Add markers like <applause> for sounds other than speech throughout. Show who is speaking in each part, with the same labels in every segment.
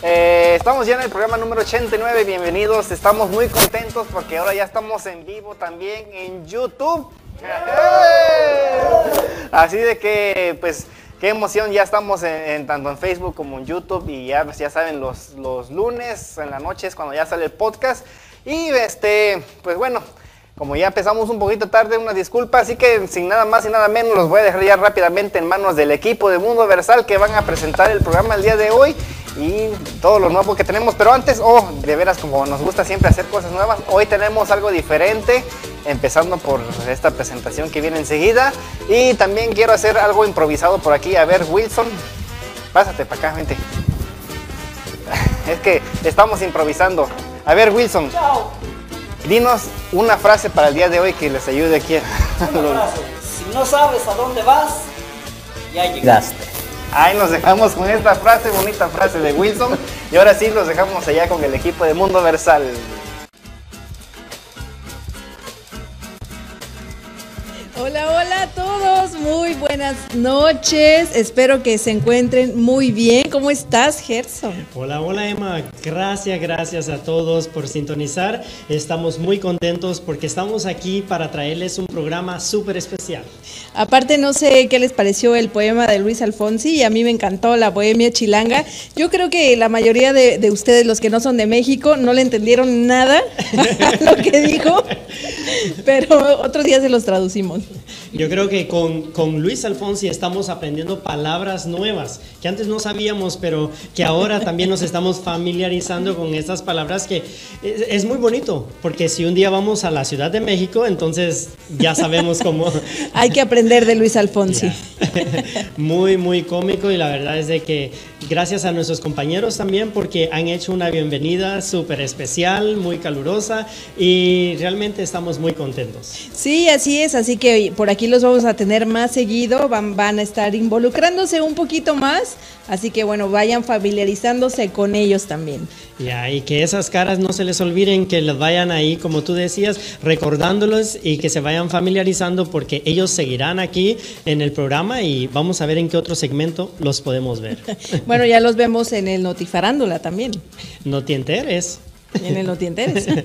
Speaker 1: Eh, estamos ya en el programa número 89, bienvenidos. Estamos muy contentos porque ahora ya estamos en vivo también en YouTube. Así de que, pues, qué emoción, ya estamos en, tanto en Facebook como en YouTube y ya, ya saben, los, los lunes en la noche es cuando ya sale el podcast. Y este, pues bueno, como ya empezamos un poquito tarde, una disculpa, así que sin nada más y nada menos los voy a dejar ya rápidamente en manos del equipo de Mundo Versal que van a presentar el programa el día de hoy y todo lo nuevo que tenemos. Pero antes, oh, de veras, como nos gusta siempre hacer cosas nuevas, hoy tenemos algo diferente, empezando por esta presentación que viene enseguida. Y también quiero hacer algo improvisado por aquí. A ver, Wilson, pásate para acá, vente. <laughs> Es que estamos improvisando. A ver, Wilson.
Speaker 2: Chao.
Speaker 1: Dinos una frase para el día de hoy que les ayude aquí.
Speaker 2: Si no sabes a dónde vas, ya llegaste.
Speaker 1: Ahí nos dejamos con esta frase, bonita frase de Wilson. Y ahora sí los dejamos allá con el equipo de Mundo Versal.
Speaker 3: Hola, hola a todos, muy buenas noches. Espero que se encuentren muy bien. ¿Cómo estás, Gerson?
Speaker 4: Hola, hola Emma. Gracias, gracias a todos por sintonizar. Estamos muy contentos porque estamos aquí para traerles un programa súper especial.
Speaker 3: Aparte, no sé qué les pareció el poema de Luis Alfonsi y a mí me encantó la Bohemia Chilanga. Yo creo que la mayoría de, de ustedes, los que no son de México, no le entendieron nada <laughs> lo que dijo, pero otro día se los traducimos.
Speaker 4: Yo creo que con, con, Luis Alfonsi estamos aprendiendo palabras nuevas que antes no sabíamos, pero que ahora también nos estamos familiarizando con estas palabras que es, es muy bonito, porque si un día vamos a la Ciudad de México, entonces ya sabemos cómo...
Speaker 3: Hay que aprender de Luis Alfonsi. <laughs>
Speaker 4: muy, muy cómico y la verdad es de que gracias a nuestros compañeros también porque han hecho una bienvenida súper especial, muy calurosa y realmente estamos muy contentos.
Speaker 3: Sí, así es, así que por aquí los vamos a tener más seguido, van, van a estar involucrándose un poquito más, así que bueno, vayan familiarizándose con ellos también.
Speaker 4: Ya, y que esas caras no se les olviden, que les vayan ahí, como tú decías, recordándolos y que se vayan familiarizando porque ellos seguirán aquí en el programa y vamos a ver en qué otro segmento los podemos ver. <laughs>
Speaker 3: bueno, ya los vemos en el Notifarándula también.
Speaker 4: No te enteres.
Speaker 3: En el No te enteres. <laughs>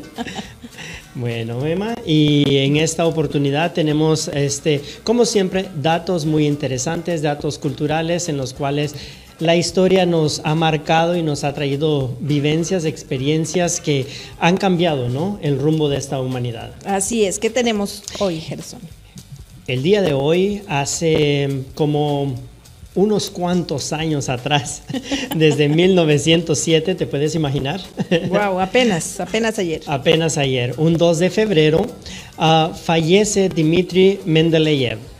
Speaker 4: Bueno, Emma, y en esta oportunidad tenemos, este, como siempre, datos muy interesantes, datos culturales en los cuales la historia nos ha marcado y nos ha traído vivencias, experiencias que han cambiado ¿no? el rumbo de esta humanidad.
Speaker 3: Así es, ¿qué tenemos hoy, Gerson?
Speaker 4: El día de hoy, hace como unos cuantos años atrás, <laughs> desde 1907, ¿te puedes imaginar?
Speaker 3: Wow, apenas, apenas ayer. <laughs>
Speaker 4: Apenas ayer, un 2 de febrero, uh, fallece Dmitri Mendeleev.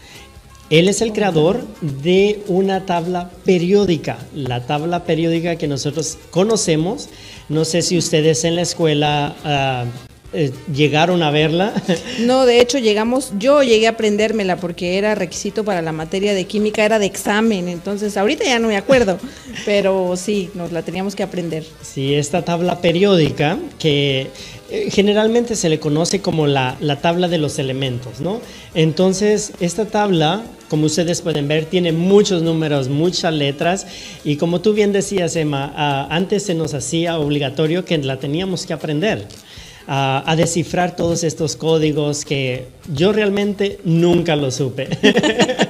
Speaker 4: Él es el creador de una tabla periódica, la tabla periódica que nosotros conocemos. No sé si ustedes en la escuela uh, eh, llegaron a verla. <laughs>
Speaker 3: No, de hecho llegamos, yo llegué a aprendérmela porque era requisito para la materia de química, era de examen, entonces ahorita ya no me acuerdo, <laughs> pero sí, nos la teníamos que aprender.
Speaker 4: Sí, esta tabla periódica que generalmente se le conoce como la, la, tabla de los elementos, ¿no? Entonces, esta tabla, como ustedes pueden ver, tiene muchos números, muchas letras, y como tú bien decías, Emma, uh, antes se nos hacía obligatorio que la teníamos que aprender a, a, descifrar todos estos códigos que yo realmente nunca lo supe.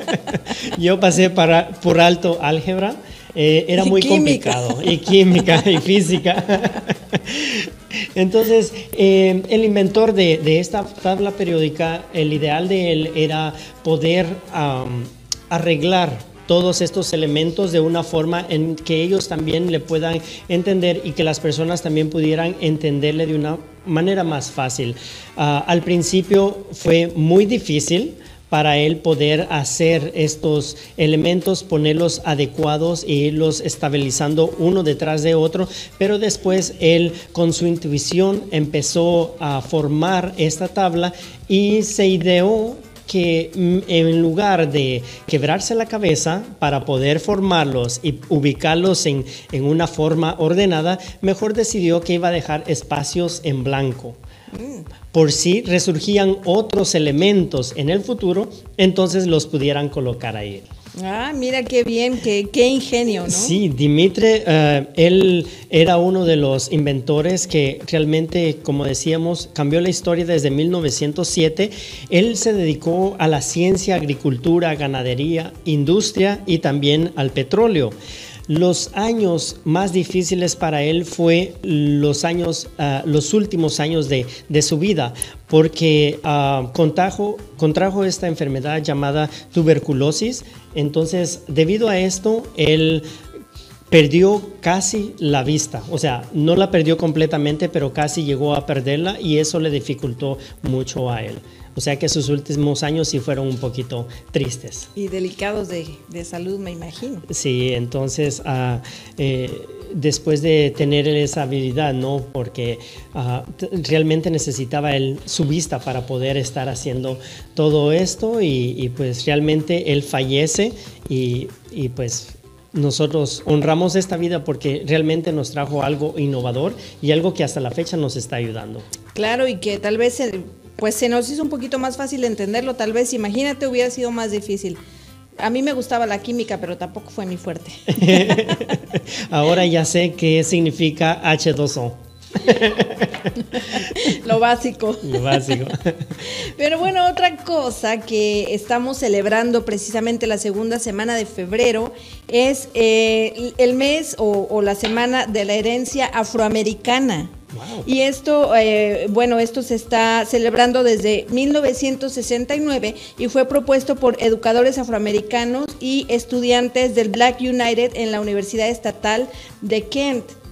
Speaker 4: <laughs> yo pasé para, por alto álgebra, eh, era muy complicado, y química y física. <laughs> Entonces, eh, el inventor de, esta tabla periódica, el ideal de él era poder arreglar todos estos elementos de una forma en que ellos también le puedan entender y que las personas también pudieran entenderle de una manera más fácil. Uh, al principio fue muy difícil para él poder hacer estos elementos, ponerlos adecuados e irlos estabilizando uno detrás de otro, pero después él con su intuición empezó a formar esta tabla y se ideó que mm, en lugar de quebrarse la cabeza para poder formarlos y ubicarlos en, en, una forma ordenada, mejor decidió que iba a dejar espacios en blanco. Por si resurgían otros elementos en el futuro, entonces los pudieran colocar ahí.
Speaker 3: Ah, mira qué bien, qué, qué ingenio, ¿no?
Speaker 4: Sí, Dimitri, eh, él era uno de los inventores que realmente, como decíamos, cambió la historia desde 1907. Él se dedicó a la ciencia, agricultura, ganadería, industria y también al petróleo. Los años más difíciles para él fue los años, ah, los últimos años de, su vida, porque ah, contrajo, contrajo esta enfermedad llamada tuberculosis. Entonces, debido a esto, él perdió casi la vista, o sea, no la perdió completamente, pero casi llegó a perderla y eso le dificultó mucho a él. O sea que sus últimos años sí fueron un poquito tristes.
Speaker 3: Y delicados de, de salud, me imagino.
Speaker 4: Sí, entonces ah, eh, después de tener esa habilidad, ¿no? Porque t- realmente necesitaba él su vista para poder estar haciendo todo esto y, y pues realmente él fallece y, y pues nosotros honramos esta vida porque realmente nos trajo algo innovador y algo que hasta la fecha nos está ayudando.
Speaker 3: Claro, y que tal vez pues se nos hizo un poquito más fácil entenderlo, tal vez, imagínate, hubiera sido más difícil. A mí me gustaba la química, pero tampoco fue mi fuerte. <laughs>
Speaker 4: Ahora ya sé qué significa H2O, <laughs>
Speaker 3: Lo básico.
Speaker 4: lo básico. <laughs>
Speaker 3: Pero bueno, otra cosa que estamos celebrando precisamente la segunda semana de febrero es eh, el mes o, o la semana de la herencia afroamericana. Y esto, eh, bueno, esto se está celebrando desde 1969 y fue propuesto por educadores afroamericanos y estudiantes del Black United en la Universidad Estatal de Kent.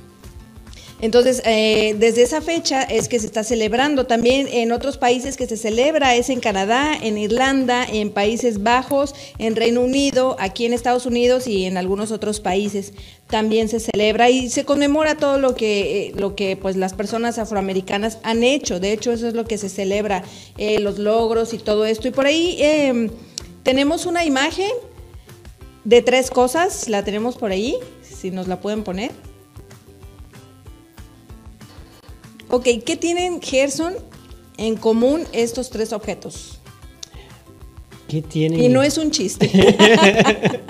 Speaker 3: Entonces, eh, desde esa fecha es que se está celebrando. También en otros países que se celebra es en Canadá, en Irlanda, en Países Bajos, en Reino Unido, aquí en Estados Unidos y en algunos otros países también se celebra y se conmemora todo lo que, eh, lo que pues las personas afroamericanas han hecho. De hecho, eso es lo que se celebra, eh, los logros y todo esto. Y por ahí eh, tenemos una imagen de tres cosas, la tenemos por ahí, si nos la pueden poner. Ok, ¿qué tienen Gerson en común estos tres objetos?
Speaker 4: ¿Qué tiene?
Speaker 3: Y no es un chiste. <laughs>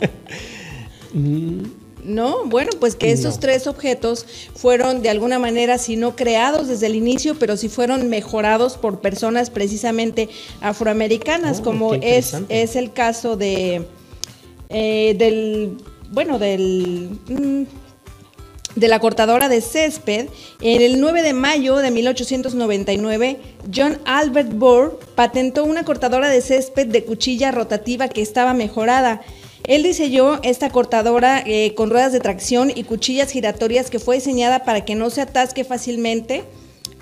Speaker 3: No, bueno, pues que estos
Speaker 4: No.
Speaker 3: tres objetos fueron de alguna manera, si no creados desde el inicio, pero sí fueron mejorados por personas precisamente afroamericanas,
Speaker 4: Oh,
Speaker 3: como es, es el caso de eh, del, bueno, del mm, de la cortadora de césped, en el 9 de mayo de 1899, John Albert Bohr patentó una cortadora de césped de cuchilla rotativa que estaba mejorada. Él diseñó esta cortadora eh, con ruedas de tracción y cuchillas giratorias que fue diseñada para que no se atasque fácilmente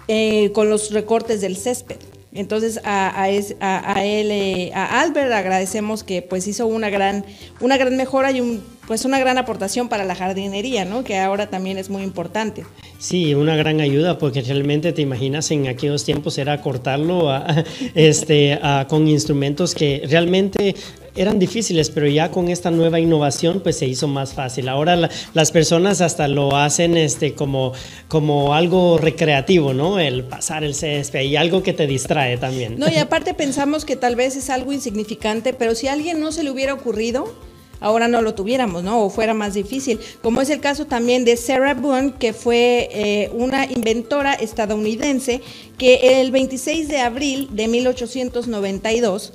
Speaker 3: eh, con los recortes del césped. Entonces a, él, eh, a Albert agradecemos que pues hizo una gran, una gran mejora y un, pues una gran aportación para la jardinería, ¿no? Que ahora también es muy importante.
Speaker 4: Sí, una gran ayuda porque realmente te imaginas en aquellos tiempos era cortarlo a- <laughs> este, a- con instrumentos que realmente eran difíciles, pero ya con esta nueva innovación pues se hizo más fácil. Ahora la- las personas hasta lo hacen este, como, como algo recreativo, ¿no? El pasar el césped y algo que te distrae también.
Speaker 3: No, y <laughs> aparte pensamos que tal vez es algo insignificante, pero si a alguien no se le hubiera ocurrido, ahora no lo tuviéramos, ¿no? O fuera más difícil. Como es el caso también de Sarah Boone, que fue eh, una inventora estadounidense que el 26 de abril de 1892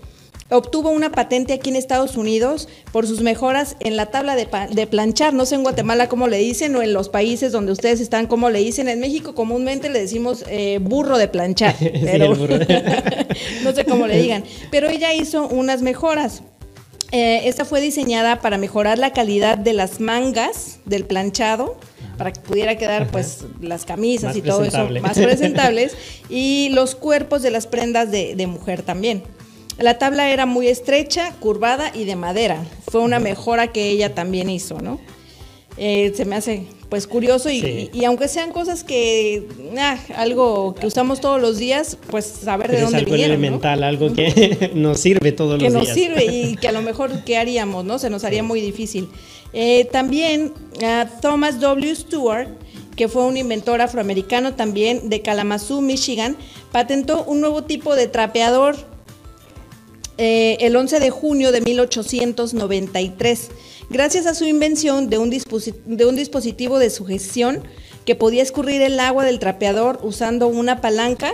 Speaker 3: obtuvo una patente aquí en Estados Unidos por sus mejoras en la tabla de, planchar. No sé en Guatemala cómo le dicen o en los países donde ustedes están cómo le dicen. En México comúnmente le decimos eh, burro de planchar, <laughs> pero
Speaker 4: burro. <laughs>
Speaker 3: no sé cómo le <laughs> digan. Pero ella hizo unas mejoras. Eh, esta fue diseñada para mejorar la calidad de las mangas del planchado, para que pudiera quedar pues las camisas
Speaker 4: Más
Speaker 3: y todo eso más presentables, <laughs> y los cuerpos de las prendas de, de mujer también. La tabla era muy estrecha, curvada y de madera. Fue una mejora que ella también hizo, ¿no? Eh, se me hace pues curioso y,
Speaker 4: Sí.
Speaker 3: y- y aunque sean cosas que ah, algo que usamos todos los días, pues saber de
Speaker 4: Pero es
Speaker 3: dónde
Speaker 4: algo
Speaker 3: vinieron, ¿no?
Speaker 4: elemental, algo que <laughs> nos sirve todos
Speaker 3: que
Speaker 4: los
Speaker 3: nos
Speaker 4: días.
Speaker 3: sirve y <laughs> que a lo mejor qué haríamos, ¿no? Se nos haría muy difícil. Eh, también ah, Thomas W. Stewart, que fue un inventor afroamericano también de Kalamazoo, Michigan, patentó un nuevo tipo de trapeador eh, el 11 de junio de 1893, gracias a su invención de un, de un dispositivo de sugestión que podía escurrir el agua del trapeador usando una palanca.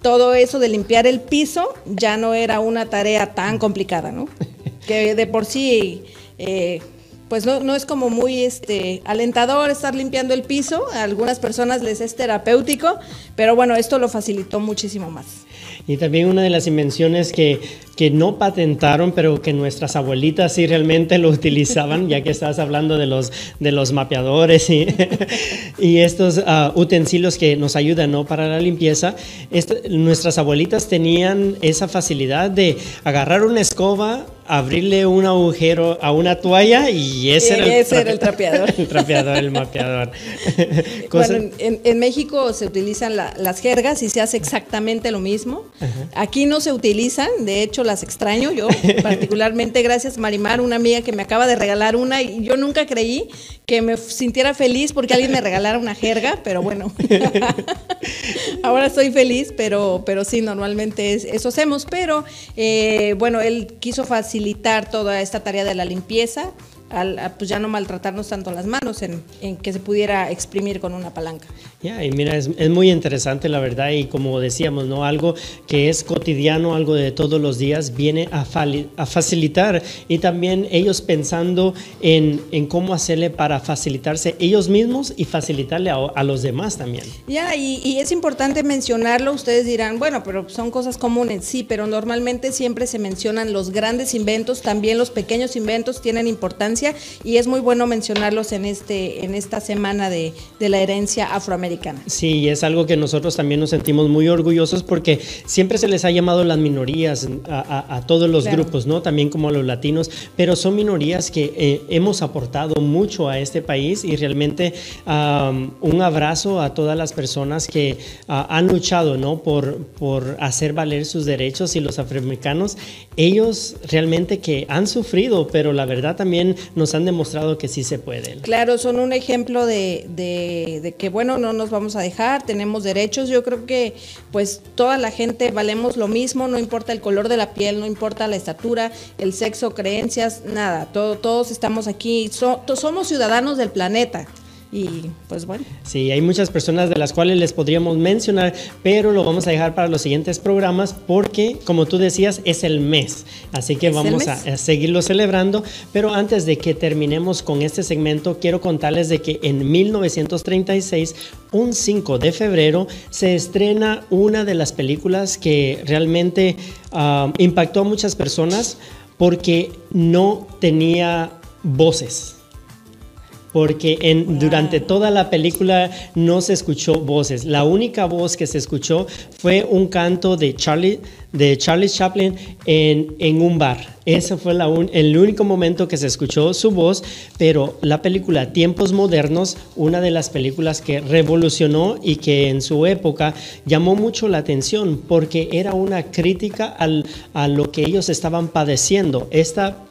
Speaker 3: Todo eso de limpiar el piso ya no era una tarea tan complicada, ¿no? <laughs> Que de por sí eh, pues no, no, es como muy este, alentador estar limpiando el piso. A algunas personas les es terapéutico, pero bueno, esto lo facilitó muchísimo más.
Speaker 4: Y también una de las invenciones que, que no patentaron, pero que nuestras abuelitas sí realmente lo <laughs> utilizaban, ya que estás hablando de los, de los mapeadores y, <laughs> y estos uh, utensilios que nos ayudan ¿no? para la limpieza. nuestras abuelitas tenían esa facilidad de agarrar una escoba, abrirle un agujero a una toalla y ese, era, el
Speaker 3: ese era, el trapeador. <laughs>
Speaker 4: el trapeador, el mapeador. <laughs>
Speaker 3: bueno, en, en, México se utilizan la, las jergas y se hace exactamente lo mismo. Aquí no se utilizan, de hecho las extraño yo, particularmente gracias Marimar, una amiga que me acaba de regalar una y yo nunca creí que me sintiera feliz porque alguien me regalara una jerga, pero bueno, <laughs> ahora estoy feliz, pero, pero sí, normalmente eso hacemos, pero eh, bueno, él quiso facilitar toda esta tarea de la limpieza al, pues ya no maltratarnos tanto las manos en, en, que se pudiera exprimir con una palanca.
Speaker 4: Ya, y mira, es, es, muy interesante la verdad y como decíamos, ¿no? Algo que es cotidiano, algo de todos los días, viene a, a facilitar y también ellos pensando en, en, cómo hacerle para facilitarse ellos mismos y facilitarle a, a los demás también.
Speaker 3: Ya, y, y, es importante mencionarlo, ustedes dirán, bueno, pero son cosas comunes, sí, pero normalmente siempre se mencionan los grandes inventos, también los pequeños inventos tienen importancia y es muy bueno mencionarlos en, este, en esta semana de, de la herencia afroamericana.
Speaker 4: Sí, es algo que nosotros también nos sentimos muy orgullosos porque siempre se les ha llamado las minorías a, a, a todos los claro. grupos, ¿no? También como a los latinos, pero son minorías que eh, hemos aportado mucho a este país y realmente um, un abrazo a todas las personas que uh, han luchado, ¿no? Por, por hacer valer sus derechos y los afroamericanos, ellos realmente que han sufrido, pero la verdad también nos han demostrado que sí se puede.
Speaker 3: Claro, son un ejemplo de, de, de, que, bueno, no nos vamos a dejar, tenemos derechos. Yo creo que, pues, toda la gente valemos lo mismo, no importa el color de la piel, no importa la estatura, el sexo, creencias, nada. Todo, todos estamos aquí, so, somos ciudadanos del planeta. Y pues bueno.
Speaker 4: Sí, hay muchas personas de las cuales les podríamos mencionar, pero lo vamos a dejar para los siguientes programas porque, como tú decías, es el mes. Así que vamos a, a, seguirlo celebrando. Pero antes de que terminemos con este segmento, quiero contarles de que en 1936, un 5 de febrero, se estrena una de las películas que realmente uh, impactó a muchas personas porque no tenía voces porque en, durante toda la película no se escuchó voces. La única voz que se escuchó fue un canto de Charlie, de Charlie Chaplin en, en un bar. Ese fue la un, el único momento que se escuchó su voz, pero la película Tiempos Modernos, una de las películas que revolucionó y que en su época llamó mucho la atención porque era una crítica al, a lo que ellos estaban padeciendo. Esta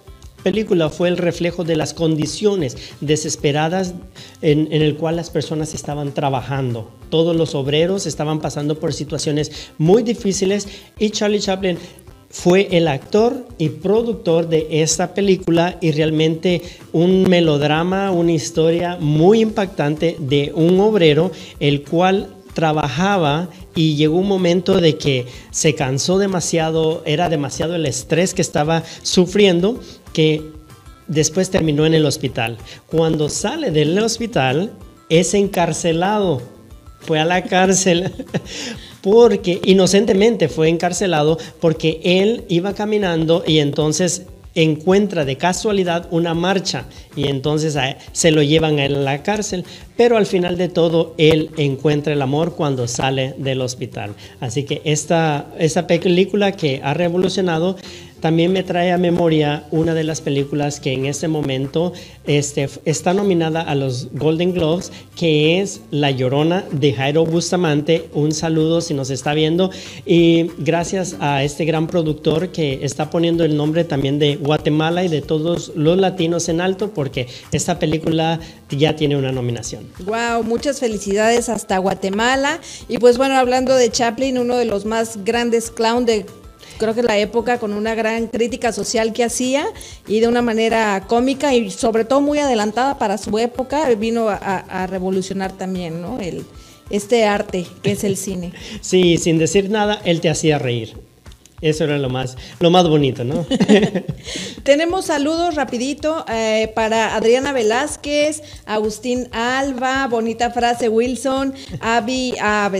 Speaker 4: fue el reflejo de las condiciones desesperadas en, en, el cual las personas estaban trabajando. Todos los obreros estaban pasando por situaciones muy difíciles y Charlie Chaplin fue el actor y productor de esta película y realmente un melodrama, una historia muy impactante de un obrero el cual trabajaba y llegó un momento de que se cansó demasiado, era demasiado el estrés que estaba sufriendo que después terminó en el hospital. Cuando sale del hospital es encarcelado, fue a la cárcel <laughs> porque inocentemente fue encarcelado porque él iba caminando y entonces encuentra de casualidad una marcha y entonces se lo llevan a la cárcel, pero al final de todo él encuentra el amor cuando sale del hospital. Así que esta, esta película que ha revolucionado también me trae a memoria una de las películas que en este momento este, está nominada a los Golden Globes, que es La Llorona de Jairo Bustamante. Un saludo si nos está viendo. Y gracias a este gran productor que está poniendo el nombre también de Guatemala y de todos los latinos en alto, porque esta película ya tiene una nominación.
Speaker 3: Wow, muchas felicidades hasta Guatemala. Y pues bueno, hablando de Chaplin, uno de los más grandes clown de creo que la época con una gran crítica social que hacía y de una manera cómica y sobre todo muy adelantada para su época, vino a, revolucionar también, ¿no? El, este arte que es el cine.
Speaker 4: Sí, sin decir nada, él te hacía reír. Eso era lo más, lo más bonito, ¿no? <laughs> <laughs>
Speaker 3: Tenemos saludos rapidito eh, para Adriana Velázquez, Agustín Alba, bonita frase Wilson, Avi a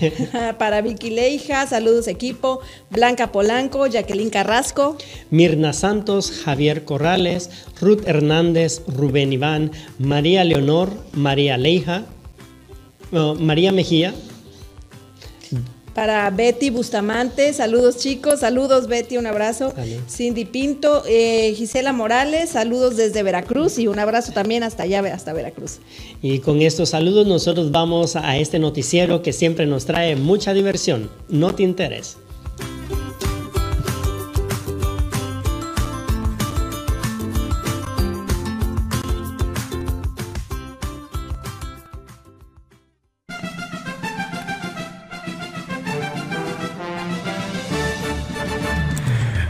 Speaker 3: <laughs> para Vicky Leija, saludos equipo, Blanca Polanco, Jacqueline Carrasco,
Speaker 4: Mirna Santos, Javier Corrales, Ruth Hernández, Rubén Iván, María Leonor, María Leija, María Mejía.
Speaker 3: Para Betty Bustamante, saludos chicos, saludos Betty, un abrazo. Cindy Pinto, eh, Gisela Morales, saludos desde Veracruz y un abrazo también hasta allá, hasta Veracruz.
Speaker 4: Y con estos saludos nosotros vamos a este noticiero que siempre nos trae mucha diversión. No te interesa.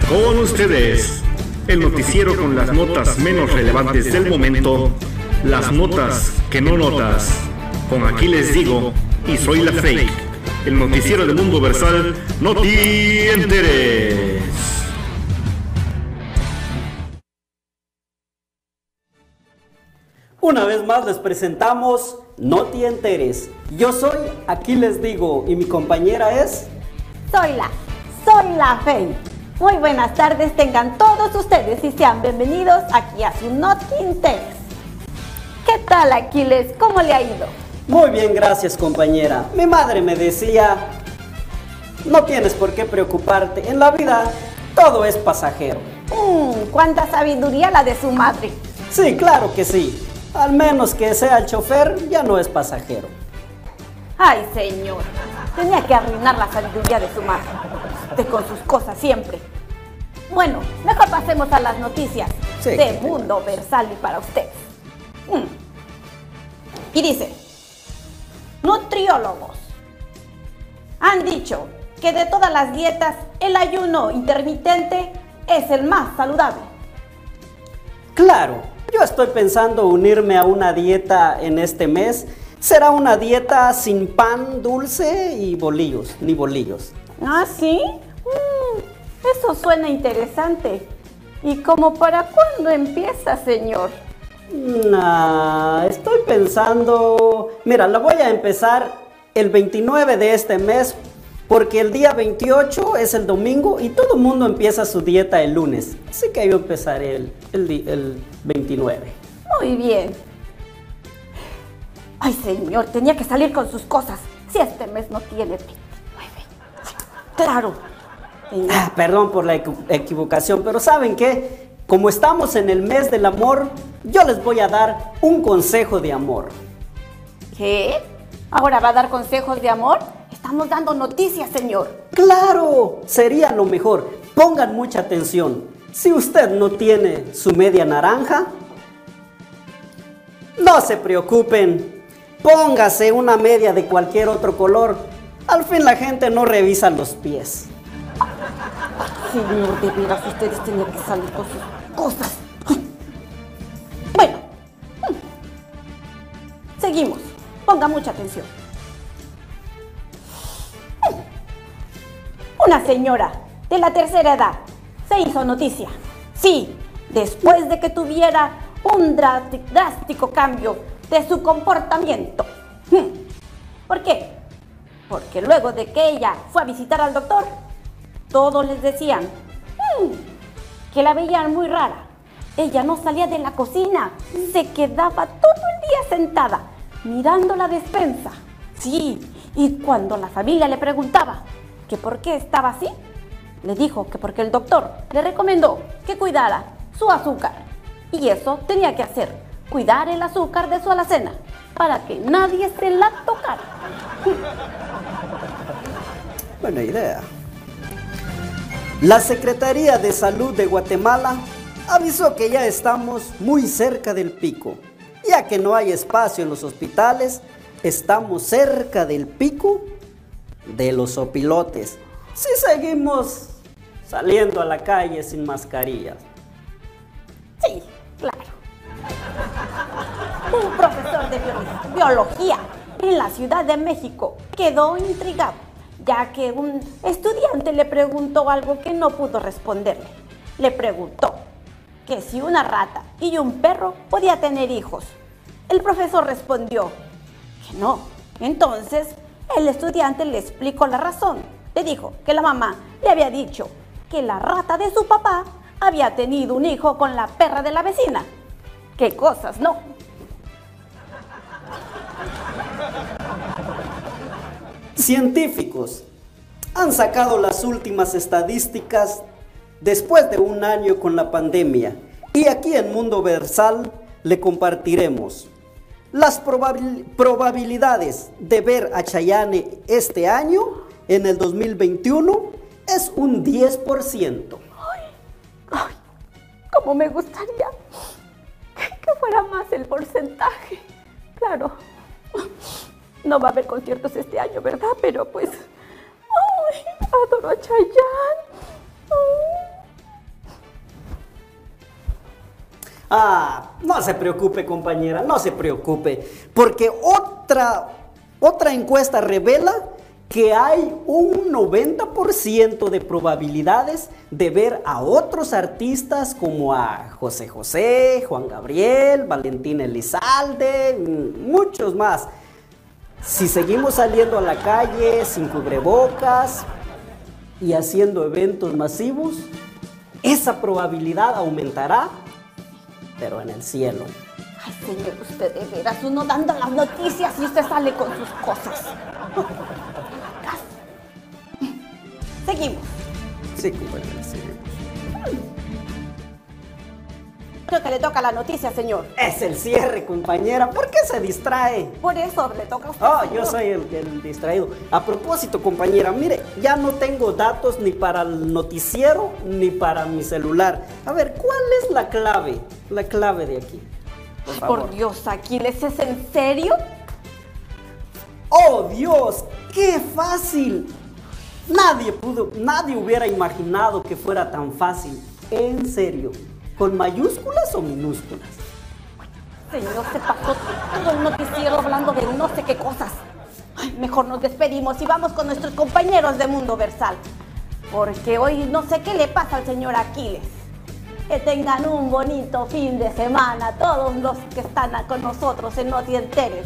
Speaker 5: Con ustedes, el noticiero con las notas menos relevantes del momento, las notas que no notas. Con aquí les digo, y soy la fake, el noticiero del mundo versal, no te enteres.
Speaker 2: Una vez más les presentamos No te enteres. Yo soy, aquí les digo, y mi compañera es...
Speaker 6: Soy la, soy la fake. Muy buenas tardes tengan todos ustedes y sean bienvenidos aquí a su Notking Text. ¿Qué tal Aquiles? ¿Cómo le ha ido?
Speaker 2: Muy bien, gracias compañera. Mi madre me decía, no tienes por qué preocuparte, en la vida todo es pasajero.
Speaker 6: Mmm, cuánta sabiduría la de su madre.
Speaker 2: Sí, claro que sí. Al menos que sea el chofer, ya no es pasajero.
Speaker 6: Ay, señor, tenía que arruinar la sabiduría de su madre con sus cosas siempre. Bueno, mejor pasemos a las noticias de Mundo Versal y para ustedes. Mm. Y dice, nutriólogos han dicho que de todas las dietas el ayuno intermitente es el más saludable.
Speaker 2: Claro, yo estoy pensando unirme a una dieta en este mes. Será una dieta sin pan dulce y bolillos, ni bolillos.
Speaker 6: ¿Ah, sí? Eso suena interesante. ¿Y como para cuándo empieza, señor?
Speaker 2: Nah, estoy pensando... Mira, lo voy a empezar el 29 de este mes porque el día 28 es el domingo y todo el mundo empieza su dieta el lunes. Así que yo empezaré el, el 29.
Speaker 6: Muy bien. Ay, señor, tenía que salir con sus cosas. Si este mes no tiene 29. Claro,
Speaker 2: Ah, perdón por la equivocación, pero ¿saben qué? Como estamos en el mes del amor, yo les voy a dar un consejo de amor.
Speaker 6: ¿Qué? ¿Ahora va a dar consejos de amor? Estamos dando noticias, señor.
Speaker 2: Claro, sería lo mejor. Pongan mucha atención. Si usted no tiene su media naranja, no se preocupen. Póngase una media de cualquier otro color. Al fin la gente no revisa los pies.
Speaker 6: Señor, de veras, ustedes tenían que salir con cosas. Bueno, seguimos. Ponga mucha atención. Una señora de la tercera edad se hizo noticia. Sí, después de que tuviera un drástico cambio de su comportamiento. ¿Por qué? Porque luego de que ella fue a visitar al doctor, todos les decían mm", que la veían muy rara. Ella no salía de la cocina, se quedaba todo el día sentada, mirando la despensa. Sí, y cuando la familia le preguntaba que por qué estaba así, le dijo que porque el doctor le recomendó que cuidara su azúcar. Y eso tenía que hacer, cuidar el azúcar de su alacena, para que nadie se la tocara.
Speaker 2: Buena idea. La Secretaría de Salud de Guatemala avisó que ya estamos muy cerca del pico. Ya que no hay espacio en los hospitales, estamos cerca del pico de los opilotes. Si seguimos saliendo a la calle sin mascarillas.
Speaker 6: Sí, claro. Un profesor de biolo- biología en la Ciudad de México quedó intrigado, ya que un estudiante le preguntó algo que no pudo responderle. Le preguntó que si una rata y un perro podía tener hijos. El profesor respondió que no. Entonces, el estudiante le explicó la razón. Le dijo que la mamá le había dicho que la rata de su papá había tenido un hijo con la perra de la vecina. ¿Qué cosas, no?
Speaker 2: Científicos han sacado las últimas estadísticas después de un año con la pandemia y aquí en Mundo Versal le compartiremos las probabil- probabilidades de ver a Chayane este año, en el 2021, es un 10%.
Speaker 6: Ay, como me gustaría que fuera más el porcentaje. Claro, no va a haber conciertos este año, ¿verdad? Pero pues, ay, adoro a Chayanne. Ay.
Speaker 2: Ah, no se preocupe compañera, no se preocupe, porque otra, otra encuesta revela que hay un 90% de probabilidades de ver a otros artistas como a José José, Juan Gabriel, Valentín Elizalde, mm, muchos más. Si seguimos saliendo a la calle sin cubrebocas y haciendo eventos masivos, esa probabilidad aumentará pero en el cielo.
Speaker 6: Ay, señor, usted de veras, uno dando las noticias y usted sale con sus cosas. Seguimos.
Speaker 2: Sí, compañera, sí.
Speaker 6: Creo que le toca la noticia, señor.
Speaker 2: Es el cierre, compañera. ¿Por qué se distrae?
Speaker 6: Por eso le toca a usted.
Speaker 2: Oh,
Speaker 6: señor.
Speaker 2: yo soy el, el distraído. A propósito, compañera, mire, ya no tengo datos ni para el noticiero ni para mi celular. A ver, ¿cuál es la clave? La clave de aquí. Por favor.
Speaker 6: Por Dios, Aquiles, ¿es en serio?
Speaker 2: ¡Oh, Dios! ¡Qué fácil! Nadie pudo, nadie hubiera imaginado que fuera tan fácil. En serio. ¿Con mayúsculas o minúsculas?
Speaker 6: Señor, se pasó todo el noticiero hablando de no sé qué cosas. Ay, mejor nos despedimos y vamos con nuestros compañeros de Mundo Versal. Porque hoy no sé qué le pasa al señor Aquiles. Que tengan un bonito fin de semana todos los que están con nosotros en Noti Enteres.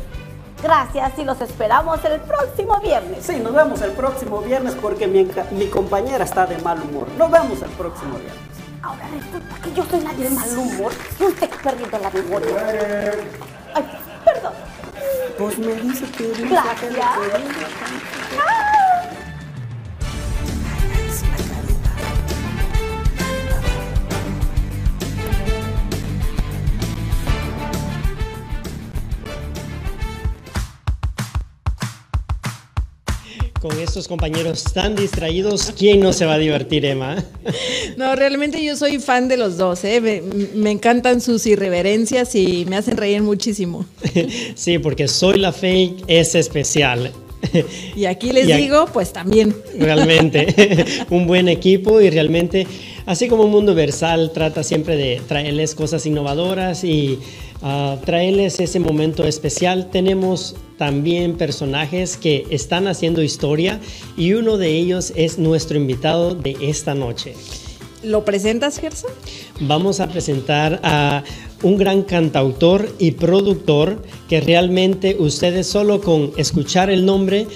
Speaker 6: Gracias y los esperamos el próximo viernes.
Speaker 2: Sí, nos vemos el próximo viernes porque mi, mi compañera está de mal humor. Nos vemos el próximo viernes.
Speaker 6: Ahora resulta que yo soy la de mal humor y usted perdiendo la memoria. Ay, perdón.
Speaker 2: Pues me dice que...
Speaker 6: Gracias.
Speaker 4: Con estos compañeros tan distraídos, ¿quién no se va a divertir, Emma? <laughs>
Speaker 3: No, realmente yo soy fan de los dos, ¿eh? me, me encantan sus irreverencias y me hacen reír muchísimo. <laughs>
Speaker 4: Sí, porque Soy la Fake es especial. <laughs>
Speaker 3: Y aquí les
Speaker 4: Y
Speaker 3: digo, pues también.
Speaker 4: Realmente, <laughs> <laughs> un buen equipo y realmente, así como Mundo Versal trata siempre de traerles cosas innovadoras y ah, traerles ese momento especial, tenemos también personajes que están haciendo historia y uno de ellos es nuestro invitado de esta noche.
Speaker 3: ¿Lo presentas, Gerson?
Speaker 4: Vamos a presentar a un gran cantautor y productor que realmente ustedes solo con escuchar el nombre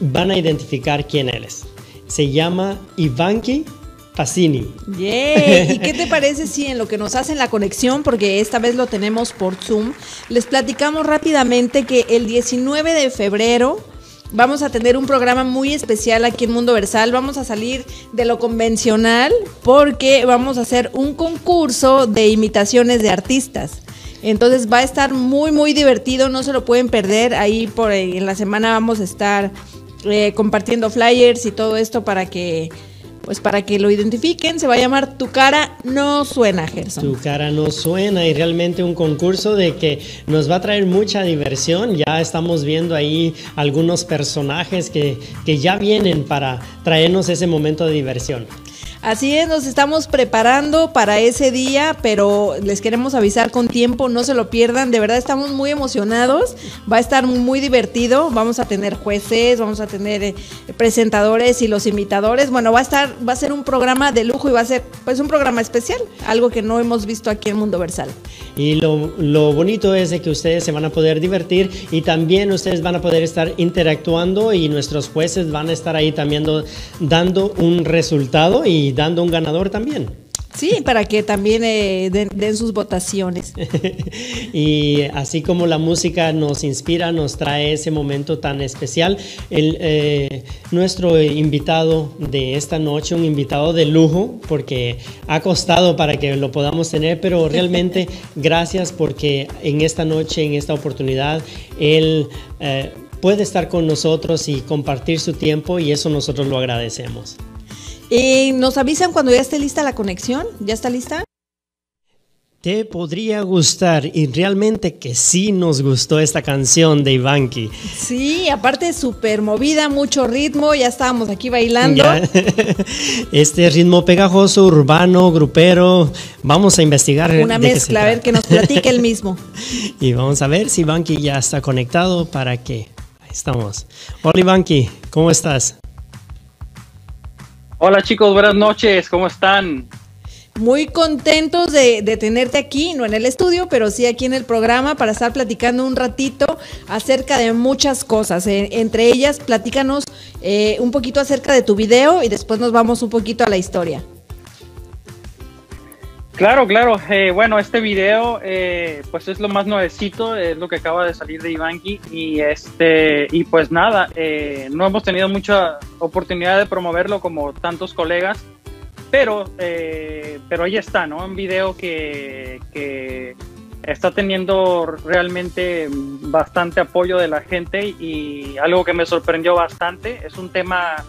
Speaker 4: van a identificar quién él es. Se llama Ivanki Pacini.
Speaker 3: Yay. <laughs> ¿Y qué te parece si en lo que nos hacen la conexión, porque esta vez lo tenemos por Zoom, les platicamos rápidamente que el 19 de febrero vamos a tener un programa muy especial aquí en Mundo Versal. Vamos a salir de lo convencional porque vamos a hacer un concurso de imitaciones de artistas. Entonces va a estar muy, muy divertido, no se lo pueden perder. Ahí por en la semana vamos a estar eh, compartiendo flyers y todo esto para que pues para que lo identifiquen, se va a llamar Tu cara no suena, Gerson.
Speaker 4: Tu cara no suena y realmente un concurso de que nos va a traer mucha diversión. Ya estamos viendo ahí algunos personajes que, que ya vienen para traernos ese momento de diversión.
Speaker 3: Así es, nos estamos preparando para ese día, pero les queremos avisar con tiempo, no se lo pierdan, de verdad estamos muy emocionados, va a estar muy divertido, vamos a tener jueces, vamos a tener eh, presentadores y los imitadores, bueno, va a estar, va a ser un programa de lujo y va a ser pues un programa especial, algo que no hemos visto aquí en Mundo Versal.
Speaker 4: Y lo, lo bonito es de que ustedes se van a poder divertir y también ustedes van a poder estar interactuando y nuestros jueces van a estar ahí también dando un resultado y dando un ganador también.
Speaker 3: Sí, para que también eh, den, sus votaciones. <laughs>
Speaker 4: y así como la música nos inspira, nos trae ese momento tan especial, el, eh, nuestro invitado de esta noche, un invitado de lujo, porque ha costado para que lo podamos tener, pero <laughs> realmente gracias porque en esta noche, en esta oportunidad, él... Eh, puede estar con nosotros y compartir su tiempo y eso nosotros lo agradecemos.
Speaker 3: Y nos avisan cuando ya esté lista la conexión. ¿Ya está lista?
Speaker 4: Te podría gustar y realmente que sí nos gustó esta canción de Ivanki.
Speaker 3: Sí, aparte súper movida, mucho ritmo, ya estábamos aquí bailando. <laughs>
Speaker 4: Este ritmo pegajoso, urbano, grupero, vamos a investigar.
Speaker 3: Una mezcla, a ver que nos platique el mismo. <laughs>
Speaker 4: y vamos a ver si Ivanki ya está conectado para que... Ahí estamos. Hola Ivanki, ¿cómo estás?
Speaker 7: Hola chicos, buenas noches, ¿cómo están?
Speaker 3: Muy contentos de, tenerte aquí, no en el estudio, pero sí aquí en el programa para estar platicando un ratito acerca de muchas cosas. Entre ellas, platícanos eh, un poquito acerca de tu video y después nos vamos un poquito a la historia.
Speaker 7: Claro, claro. Eh, bueno, este video, eh, pues es lo más nuevecito, es lo que acaba de salir de Ivanki y este y pues nada, eh, no hemos tenido mucha oportunidad de promoverlo como tantos colegas, pero pero ahí está, ¿no? Un video que, que está teniendo realmente bastante apoyo de la gente y algo que me sorprendió bastante es un tema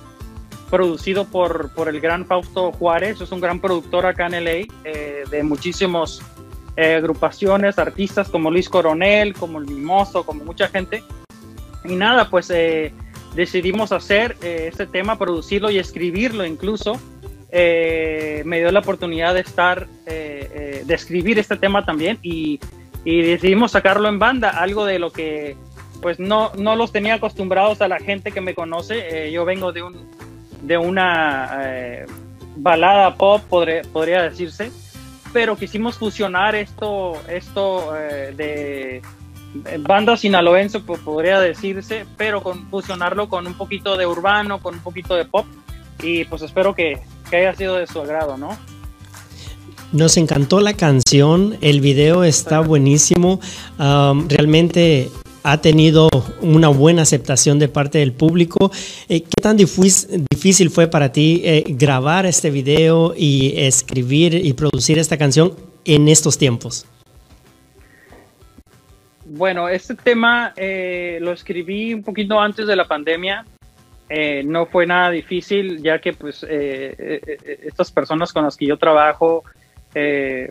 Speaker 7: producido por, por el gran Fausto Juárez, es un gran productor acá en LA, eh, de muchísimas eh, agrupaciones, artistas como Luis Coronel, como El Mimoso, como mucha gente. Y nada, pues eh, decidimos hacer este tema, producirlo y escribirlo incluso. me dio la oportunidad de estar, de escribir este tema también y, y decidimos sacarlo en banda, algo de lo que pues no, no los tenía acostumbrados a la gente que me conoce. yo vengo de un, de una eh, balada pop, podría decirse, pero quisimos fusionar esto, esto eh, de banda sinaloense, podría decirse, pero con, fusionarlo con un poquito de urbano, con un poquito de pop, y pues espero que, que haya sido de su agrado, ¿no?
Speaker 4: Nos encantó la canción, el video está buenísimo. realmente ha tenido una buena aceptación de parte del público. Eh, ¿Qué tan difícil fue para ti eh, grabar este video y escribir y producir esta canción en estos tiempos?
Speaker 7: Bueno, este tema eh, lo escribí un poquito antes de la pandemia. no fue nada difícil, ya que pues estas personas con las que yo trabajo,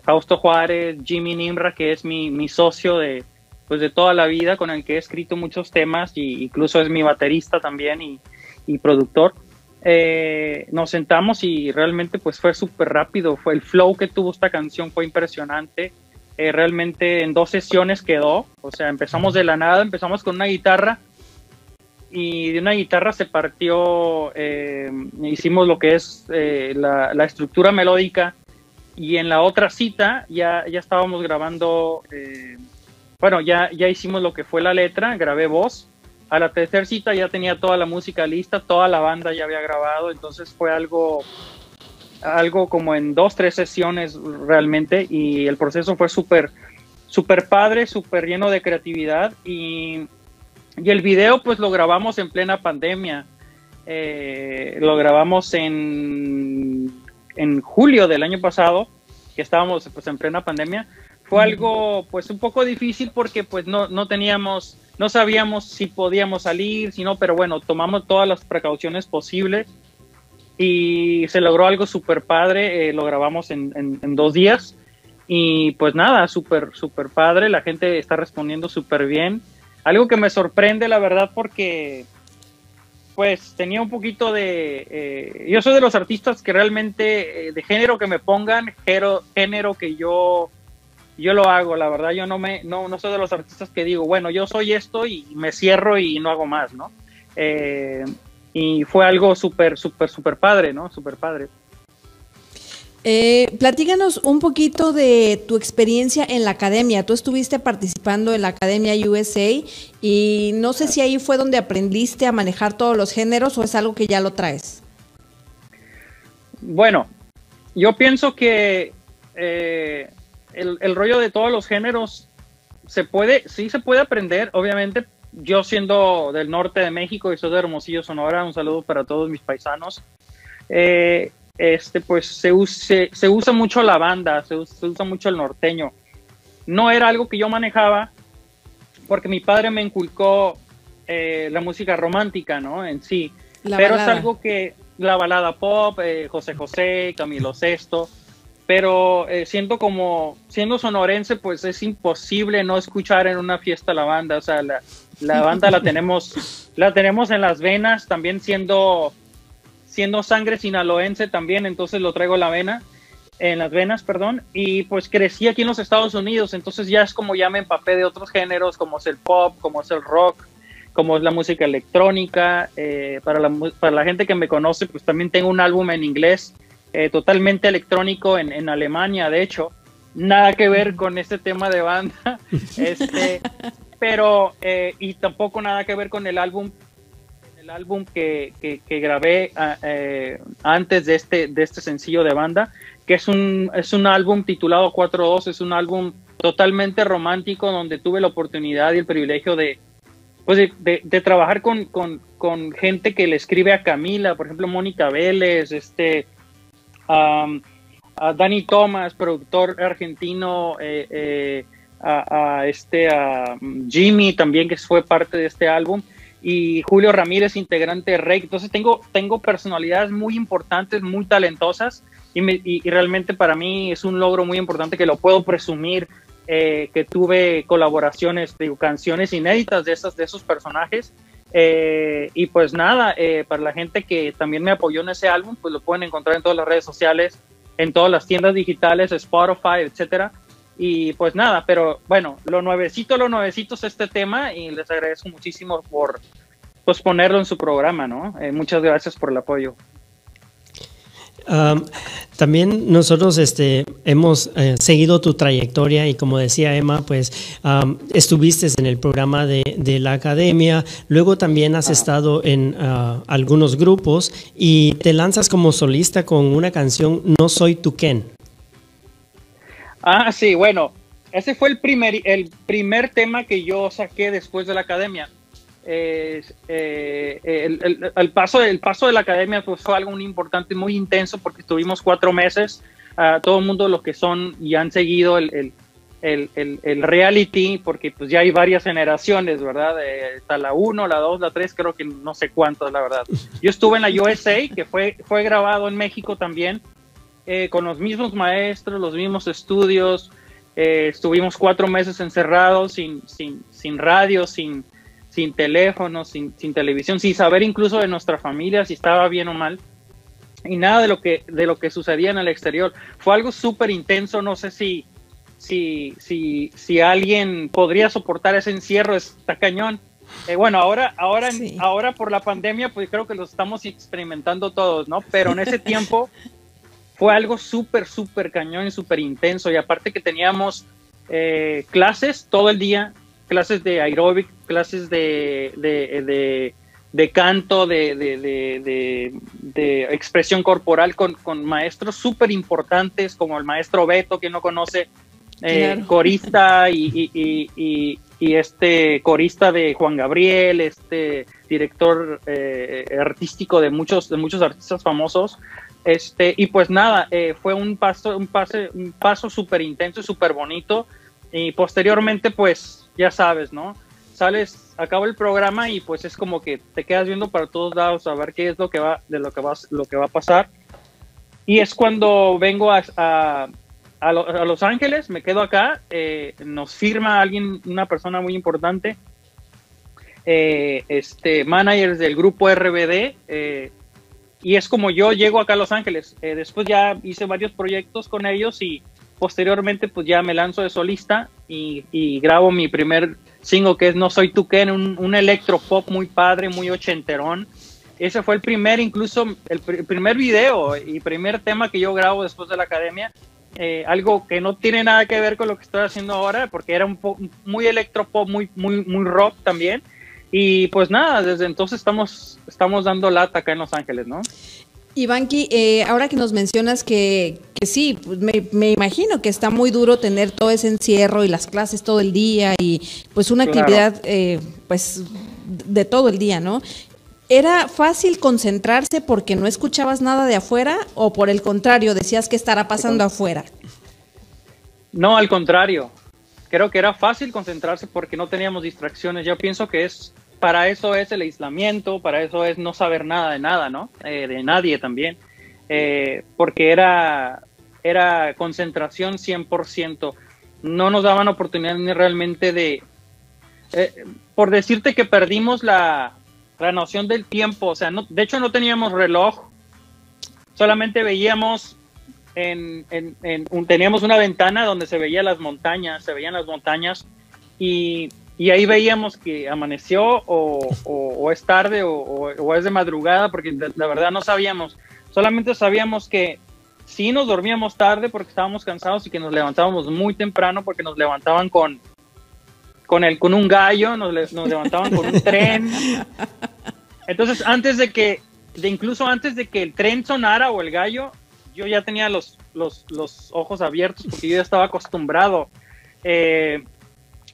Speaker 7: Fausto Juárez, Jimmy Nimra, que es mi, mi socio de, pues de toda la vida con el que he escrito muchos temas y incluso es mi baterista también y, y productor. Eh, nos sentamos y realmente pues fue súper rápido, fue el flow que tuvo esta canción fue impresionante. Eh, realmente en dos sesiones quedó, o sea, empezamos de la nada, empezamos con una guitarra y de una guitarra se partió, eh, hicimos lo que es la, la, estructura melódica y en la otra cita ya, ya estábamos grabando bueno, ya, ya hicimos lo que fue la letra, grabé voz. A la tercera cita ya tenía toda la música lista, toda la banda ya había grabado, entonces fue algo, algo como en dos, tres sesiones realmente y el proceso fue súper, súper padre, súper lleno de creatividad y, y, el video pues lo grabamos en plena pandemia. Eh, lo grabamos en, en julio del año pasado, que estábamos pues en plena pandemia fue algo pues un poco difícil porque pues no, no teníamos, no sabíamos si podíamos salir, si no, pero bueno, tomamos todas las precauciones posibles y se logró algo súper padre, eh, lo grabamos en, en, dos días y pues nada, súper, súper padre, la gente está respondiendo súper bien. Algo que me sorprende, la verdad, porque pues tenía un poquito de... eh, yo soy de los artistas que realmente, eh, de género que me pongan, género, género que yo, yo lo hago, la verdad, yo no, me, no, no soy de los artistas que digo, bueno, yo soy esto y me cierro y no hago más, ¿no? Eh, y fue algo súper, súper, súper padre, ¿no? Súper padre.
Speaker 3: Eh, platíganos un poquito de tu experiencia en la academia. Tú estuviste participando en la Academia USA y no sé si ahí fue donde aprendiste a manejar todos los géneros o es algo que ya lo traes.
Speaker 7: Bueno, yo pienso que eh, el, el rollo de todos los géneros se puede, sí se puede aprender, obviamente. Yo siendo del norte de México y soy de Hermosillo, Sonora, un saludo para todos mis paisanos. Eh, este, pues se, us- se, usa mucho la banda, se, us- se usa mucho el norteño. No era algo que yo manejaba porque mi padre me inculcó eh, la música romántica, ¿no? En sí.
Speaker 3: La
Speaker 7: pero
Speaker 3: balada.
Speaker 7: es algo que la balada pop, eh, José José, Camilo Sesto, pero eh, siento como, siendo sonorense, pues es imposible no escuchar en una fiesta la banda, o sea, la, la <laughs> banda la tenemos, la tenemos en las venas, también siendo, siendo sangre sinaloense también, entonces lo traigo en la vena, en las venas, perdón, y pues crecí aquí en los Estados Unidos, entonces ya es como ya me empapé de otros géneros, como es el pop, como es el rock, como es la música electrónica. eh, para, la, para la gente que me conoce, pues también tengo un álbum en inglés eh, totalmente electrónico en, en Alemania, de hecho. Nada que ver con este tema de banda. <laughs> este, pero, eh, y tampoco nada que ver con el álbum el álbum que, que, que grabé ah, eh, antes de este, de este sencillo de banda, que es un, es un álbum titulado 4-2, es un álbum totalmente romántico donde tuve la oportunidad y el privilegio de, pues de, de- de trabajar con, con- con gente que le escribe a Camila, por ejemplo, Mónica Vélez, este, am, a Dani Thomas, productor argentino, eh, eh, a, este a Jimmy también que fue parte de este álbum y Julio Ramírez integrante de Rey entonces tengo tengo personalidades muy importantes muy talentosas y, me- y realmente para mí es un logro muy importante que lo puedo presumir eh, que tuve colaboraciones digo, canciones inéditas de esas de esos personajes eh, y pues nada, eh, para la gente que también me apoyó en ese álbum, pues lo pueden encontrar en todas las redes sociales, en todas las tiendas digitales, Spotify, etcétera. Y pues nada, pero bueno, lo nuevecito, lo nuevecito es este tema y les agradezco muchísimo por pues ponerlo en su programa, ¿no? Eh, muchas gracias por el apoyo.
Speaker 4: Um, también nosotros este, hemos eh, seguido tu trayectoria y como decía Emma, pues um, estuviste en el programa de, de la academia, luego también has estado en uh, algunos grupos y te lanzas como solista con una canción No Soy Tu Ken.
Speaker 7: Ah, sí, bueno, ese fue el primer, el primer tema que yo saqué después de la academia. Eh, el, el- el paso, el paso de la academia pues, fue algo muy importante, muy intenso, porque estuvimos cuatro meses. a todo el mundo, los que son y han seguido el- el reality, porque pues ya hay varias generaciones, ¿verdad? Eh, está la 1, la 2, la 3, creo que no sé cuántas, la verdad. Yo estuve en la USA, que fue, fue grabado en México también, eh, con los mismos maestros, los mismos estudios. eh, estuvimos cuatro meses encerrados, sin, sin, sin radio, sin, sin teléfono, sin, sin televisión, sin saber incluso de nuestra familia si estaba bien o mal. Y nada de lo que, de lo que sucedía en el exterior. Fue algo súper intenso, no sé si, si, si, si alguien podría soportar ese encierro, está cañón. Eh, bueno, ahora, ahora,
Speaker 3: Sí.
Speaker 7: ahora por la pandemia, pues creo que lo estamos experimentando todos, ¿no? Pero en ese <laughs> tiempo fue algo súper, súper cañón y súper intenso. Y aparte que teníamos eh, clases todo el día, clases de aeróbic, clases de, de, de- de canto, de, de- de- de- de expresión corporal con, con maestros súper importantes como el maestro Beto, que no conoce, eh,
Speaker 3: Claro.
Speaker 7: corista <laughs> y, y- y- y- y este corista de Juan Gabriel, este director eh, artístico de muchos, de muchos artistas famosos. Este, y pues nada, eh, fue un paso, un pase, un paso súper intenso y súper bonito. Y posteriormente, pues, ya sabes, ¿no? Sales, acaba el programa y pues es como que te quedas viendo para todos lados a ver qué es lo que va, de lo que va, lo que va a pasar. Y es cuando vengo a, a, a Lo- a Los Ángeles, me quedo acá, eh, nos firma alguien, una persona muy importante, eh, este, managers del grupo RBD. eh, y es como yo llego acá a Los Ángeles. Después ya hice varios proyectos con ellos y posteriormente pues ya me lanzo de solista y, grabo mi primer single que es No Soy Tu Ken, un, un electropop muy padre, muy ochenterón. Ese fue el primer, incluso el primer video y primer tema que yo grabo después de la academia. Eh, algo que no tiene nada que ver con lo que estoy haciendo ahora, porque era un po- muy electropop, muy, muy, muy rock también. Y pues nada, desde entonces estamos, estamos dando lata acá en Los Ángeles, ¿no?
Speaker 3: Ivanki, eh, ahora que nos mencionas que, que sí, pues me, me imagino que está muy duro tener todo ese encierro y las clases todo el día y pues una
Speaker 7: Claro.
Speaker 3: actividad eh, pues de todo el día, ¿no? ¿Era fácil concentrarse porque no escuchabas nada de afuera o por el contrario decías que estará pasando afuera?
Speaker 7: No, al contrario. Creo que era fácil concentrarse porque no teníamos distracciones. Yo pienso que es para eso es el aislamiento, para eso es no saber nada de nada, ¿no? Eh, de nadie también. Eh, porque era, era concentración 100%. No nos daban oportunidad ni realmente de... eh, por decirte que perdimos la, la noción del tiempo, o sea, de hecho no teníamos reloj, solamente veíamos en, teníamos una ventana donde se veían las montañas, se veían las montañas y, y ahí veíamos que amaneció o, o- o es tarde o, o- es de madrugada, porque la verdad no sabíamos, solamente sabíamos que sí nos dormíamos tarde porque estábamos cansados y que nos levantábamos muy temprano porque nos levantaban con, con, el, con un gallo, nos, le- nos levantaban con un <laughs> tren. Entonces, antes de que, de incluso antes de que el tren sonara o el gallo, yo ya tenía los, los, los ojos abiertos porque yo ya estaba acostumbrado. Eh,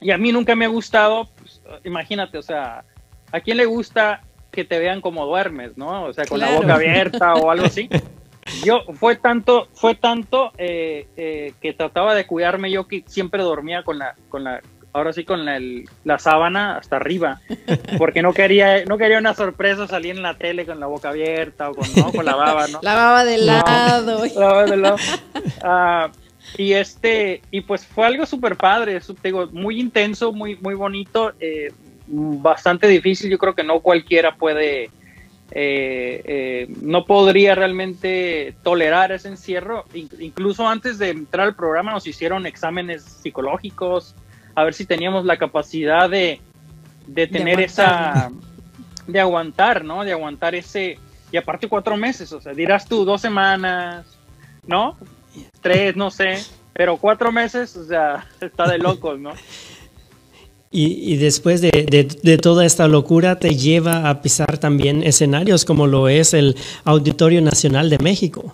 Speaker 7: y a mí nunca me ha gustado, pues, imagínate, o sea, ¿a quién le gusta que te vean como duermes, no? O sea, con la
Speaker 3: Claro.
Speaker 7: boca abierta o algo así. <laughs> Yo fue tanto, fue tanto eh, eh, que trataba de cuidarme yo que siempre dormía con la, con la, ahora sí con la, el- la sábana hasta arriba, porque no quería, no quería una sorpresa salir en la tele con la boca abierta o con, ¿no? con la baba, ¿no? <laughs>
Speaker 3: La baba de
Speaker 7: No.
Speaker 3: lado.
Speaker 7: La baba de lado. <laughs> Ah, y este, y pues fue algo súper padre, digo, muy intenso, muy, muy bonito, eh, bastante difícil. Yo creo que no cualquiera puede, eh, eh, no podría realmente tolerar ese encierro. In- incluso antes de entrar al programa nos hicieron exámenes psicológicos, a ver si teníamos la capacidad de, de tener esa, de aguantar, ¿no? De aguantar ese, y aparte cuatro meses, o sea, dirás tú dos semanas, ¿no? Tres, no sé, pero cuatro meses, o sea, <laughs> está de locos, ¿no?
Speaker 4: Y, y después de, de- de toda esta locura te lleva a pisar también escenarios como lo es el Auditorio Nacional de México.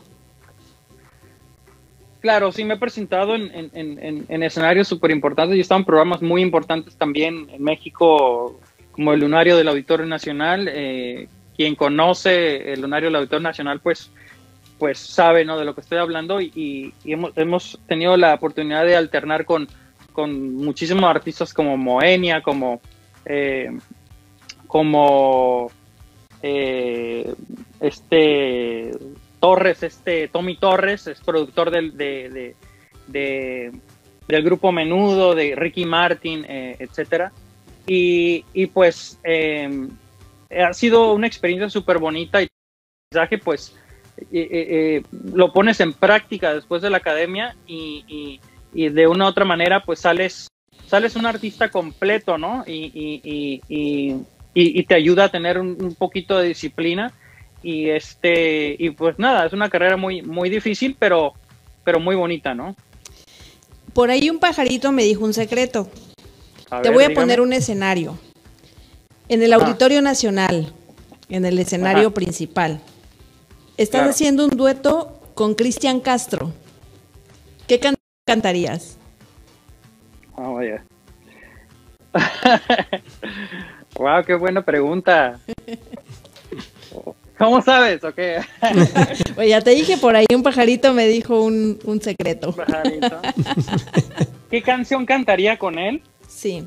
Speaker 7: Claro, sí me he presentado en, en- en- en- en escenarios súper importantes y he estado en programas muy importantes también en México, como el Lunario del Auditorio Nacional. eh, quien conoce el Lunario del Auditorio Nacional, pues, pues sabe ¿no? de lo que estoy hablando y, hemos, hemos tenido la oportunidad de alternar con, con muchísimos artistas como Moenia, como, eh, como eh, este Torres, este Tommy Torres, es productor del, de, de- de- del grupo Menudo, de Ricky Martin, eh, etcétera. Y, y pues eh, ha sido una experiencia súper bonita y pues eh, eh, eh, lo pones en práctica después de la academia y, y- y de una u otra manera pues sales sales un artista completo, ¿no? Y, te ayuda a tener un, un poquito de disciplina y este y pues nada es una carrera muy muy difícil pero pero muy bonita no
Speaker 3: Por ahí un pajarito me dijo un secreto.
Speaker 7: A
Speaker 3: Te
Speaker 7: ver,
Speaker 3: voy a
Speaker 7: dígame.
Speaker 3: poner un escenario. En el
Speaker 7: Ah.
Speaker 3: Auditorio Nacional, en el escenario
Speaker 7: Ajá.
Speaker 3: principal, estás
Speaker 7: Claro.
Speaker 3: haciendo un dueto con Cristian Castro. ¿Qué can- cantarías?
Speaker 7: Ah, vaya. <laughs> wow qué buena pregunta cómo sabes o qué <laughs>
Speaker 3: Oye, ya te dije, por ahí un pajarito me dijo un, un secreto.
Speaker 7: Pajarito. qué canción cantaría con él
Speaker 3: Sí.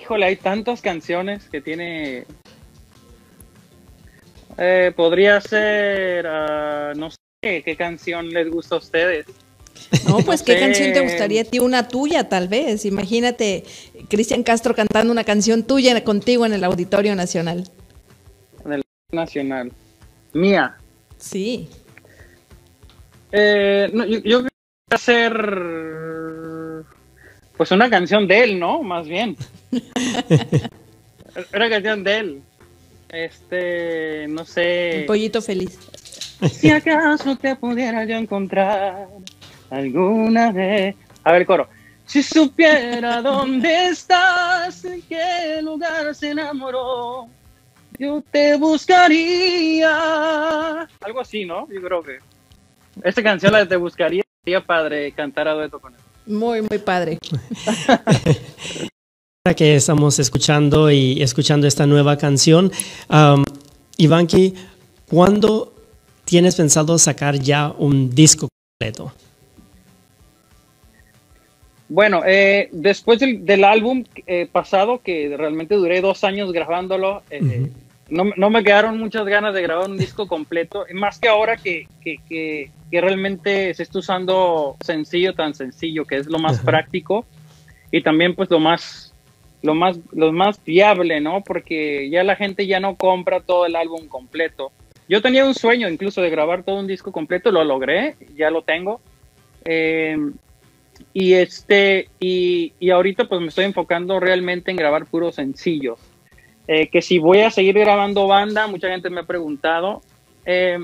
Speaker 7: híjole hay tantas canciones que tiene Eh, podría ser ah, no sé qué canción les gusta a ustedes
Speaker 3: No, pues
Speaker 7: No
Speaker 3: qué
Speaker 7: sé.
Speaker 3: canción te gustaría a ti, una tuya tal vez. Imagínate Cristian Castro cantando una canción tuya contigo en el Auditorio Nacional.
Speaker 7: En el Nacional. Mía.
Speaker 3: Sí.
Speaker 7: Eh, no, yo, yo hacer pues una canción de él, ¿no? Más bien. <laughs> una canción de él. Este, no sé.
Speaker 3: Un pollito feliz.
Speaker 7: Si acaso te pudiera yo encontrar alguna vez. A ver, coro. Si supiera <laughs> dónde estás, en qué lugar se enamoró, yo te buscaría. Algo así, ¿no? Yo creo que. Esta canción la de Te buscaría sería padre cantar a dueto con él.
Speaker 3: Muy, muy padre. <laughs>
Speaker 4: que estamos escuchando y escuchando esta nueva canción, um, Ivanki, ¿cuándo tienes pensado sacar ya un disco completo?
Speaker 7: Bueno, eh, después del, del álbum eh, pasado, que realmente duré dos años grabándolo, eh, no, no, me quedaron muchas ganas de grabar un disco completo, más que ahora que, que, que, que realmente se está usando sencillo, tan sencillo, que es lo más práctico y también pues lo más, lo más, lo más viable, ¿no? Porque ya la gente ya no compra todo el álbum completo. Yo tenía un sueño incluso de grabar todo un disco completo, lo logré, ya lo tengo. Eh, y este, y, y, ahorita pues me estoy enfocando realmente en grabar puros sencillos. Eh, que si voy a seguir grabando banda, mucha gente me ha preguntado. Eh,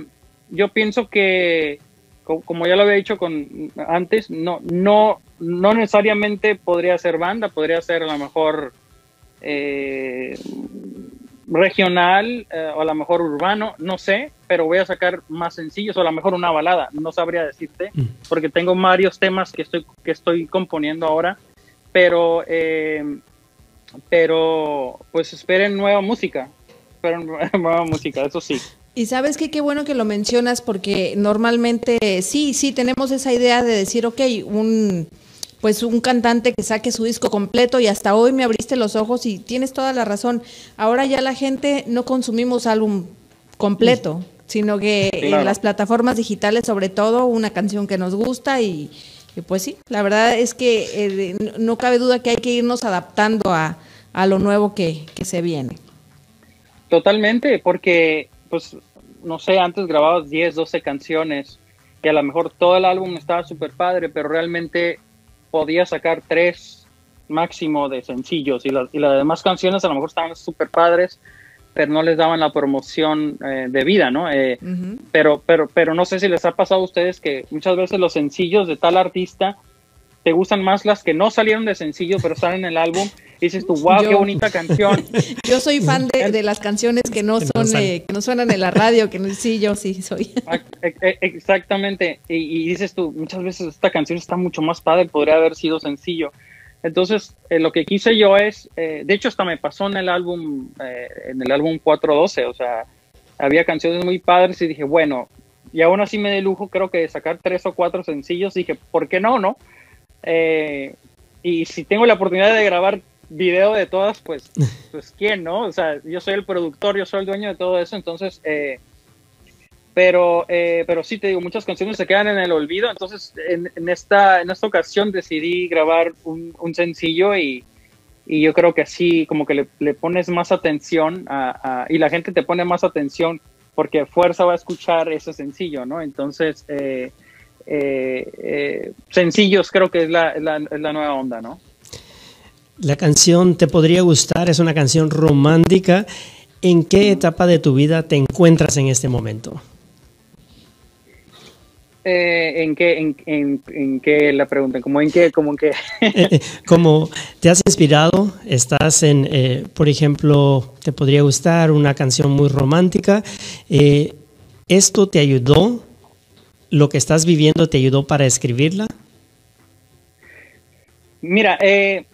Speaker 7: yo pienso que, como ya lo había dicho con, antes, no, no, no necesariamente podría ser banda, podría ser a lo mejor eh, regional eh, o a lo mejor urbano, no sé, pero voy a sacar más sencillos o a lo mejor una balada, no sabría decirte, mm. porque tengo varios temas que estoy, que estoy componiendo ahora, pero, eh, pero pues esperen nueva música, esperen <laughs> nueva música, eso sí.
Speaker 3: Y sabes que qué bueno que lo mencionas porque normalmente sí, sí tenemos esa idea de decir, ok, un pues un cantante que saque su disco completo y hasta hoy me abriste los ojos y tienes toda la razón. Ahora ya la gente no consumimos álbum completo, sino que claro. en las plataformas digitales sobre todo una canción que nos gusta y, y pues sí, la verdad es que eh, no cabe duda que hay que irnos adaptando a, a lo nuevo que, que se viene.
Speaker 7: Totalmente, porque pues no sé, antes grababas 10, 12 canciones, que a lo mejor todo el álbum estaba súper padre, pero realmente podía sacar tres máximo de sencillos y, la, y las demás canciones a lo mejor estaban súper padres, pero no les daban la promoción eh, de vida, ¿no? Eh, uh -huh. pero, pero, pero no sé si les ha pasado a ustedes que muchas veces los sencillos de tal artista te gustan más las que no salieron de sencillo, pero están en el álbum. Y dices tú, wow, Yo, qué bonita canción. <laughs>
Speaker 3: Yo soy fan de, de las canciones que no son, eh, que no suenan en la radio, que no, sí, yo sí soy.
Speaker 7: Exactamente. Y, y, dices tú, muchas veces esta canción está mucho más padre, podría haber sido sencillo. Entonces, eh, lo que quise yo es, eh, de hecho, hasta me pasó en el álbum, eh, en el álbum 412, o sea, había canciones muy padres y dije, bueno, y aún así me de lujo, creo que de sacar tres o cuatro sencillos, dije, ¿por qué no, no? Eh, y si tengo la oportunidad de grabar video de todas, pues, <laughs> pues quién, ¿no? O sea, yo soy el productor, yo soy el dueño de todo eso, entonces, eh, pero, eh, pero sí te digo, muchas canciones se quedan en el olvido, entonces en, en esta, en esta ocasión decidí grabar un, un sencillo y, y, yo creo que así como que le, le pones más atención a, a, y la gente te pone más atención porque fuerza va a escuchar ese sencillo, ¿no? Entonces, eh, eh, eh, sencillos creo que es la, la, es la, nueva onda, ¿no?
Speaker 4: La canción te podría gustar, es una canción romántica. ¿En qué etapa de tu vida te encuentras en este momento?
Speaker 7: Eh, ¿En qué, en, en, en qué la pregunta? ¿Cómo en qué? ¿Cómo en qué? <laughs>
Speaker 4: como te has inspirado, estás en, eh, por ejemplo, te podría gustar una canción muy romántica. Eh, ¿Esto te ayudó lo que estás viviendo te ayudó para escribirla?
Speaker 7: Mira, eh,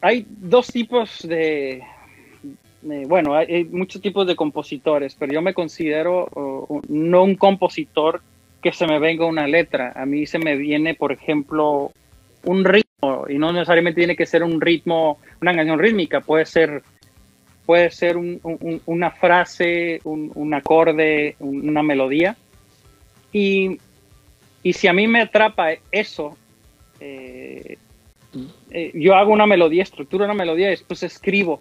Speaker 7: hay dos tipos de, bueno, hay, muchos tipos de compositores, pero yo me considero no un compositor que se me venga una letra. A mí se me viene, por ejemplo, un ritmo, y no necesariamente tiene que ser un ritmo, una canción rítmica, puede ser, puede ser un, una frase, un, acorde, una melodía y, y si a mí me atrapa eso, eh, eh, yo hago una melodía, estructuro una melodía y después escribo.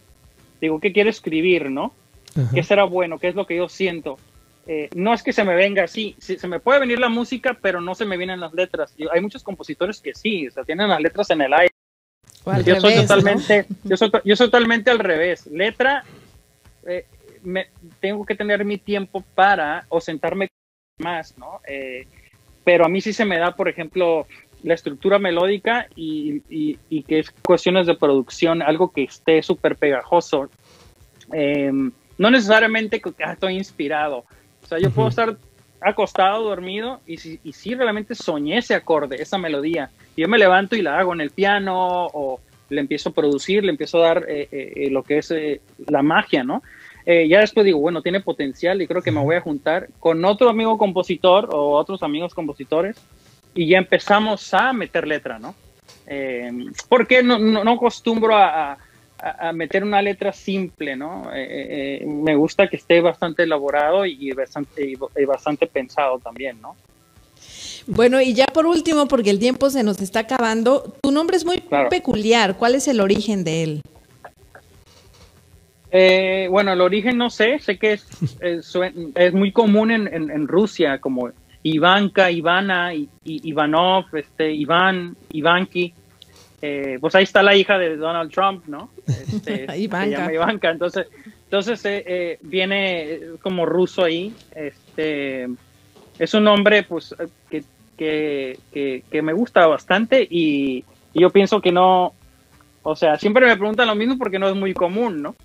Speaker 7: Digo, ¿qué quiero escribir, no? ¿Qué será bueno? ¿Qué es lo que yo siento? Eh, no es que se me venga así, se me puede venir la música, pero no se me vienen las letras. hay muchos compositores que sí, o sea, tienen las letras en el aire. Yo soy, totalmente, <laughs> yo, soy, yo soy totalmente al revés. Letra, eh, me, tengo que tener mi tiempo para o sentarme más, ¿no? Eh, pero a mí sí se me da, por ejemplo, la estructura melódica y, y, que es cuestiones de producción, algo que esté súper pegajoso. Em, no necesariamente que ah, estoy inspirado. O sea, yo puedo estar acostado, dormido, y si, y si realmente soñé ese acorde, esa melodía, y yo me levanto y la hago en el piano, o le empiezo a producir, le empiezo a dar eh, eh, lo que es la magia, ¿no? Eh, ya después digo, bueno, tiene potencial y creo que me voy a juntar con otro amigo compositor o otros amigos compositores y ya empezamos a meter letra, ¿no? Eh, porque no, no, acostumbro a, a, meter una letra simple, ¿no? Eh, me gusta que esté bastante elaborado y bastante, y bastante pensado también, ¿no?
Speaker 3: Bueno, y ya por último, porque el tiempo se nos está acabando, tu nombre es muy peculiar. ¿Cuál es el origen de él?
Speaker 7: Eh, bueno, el origen no sé, sé que es, <laughs> es, muy común en, en, Rusia, como Ivanka, Ivana, Ivanov, este, Iván, Ivanki. Eh, pues ahí está la hija de Donald Trump, ¿no? Este, <laughs> Ivanka. Se llama Ivanka. Entonces, entonces eh, viene como ruso ahí. Este, es un nombre pues, que, que, que, me gusta bastante y, y yo pienso que no, o sea, siempre me preguntan lo mismo porque no es muy común, ¿no?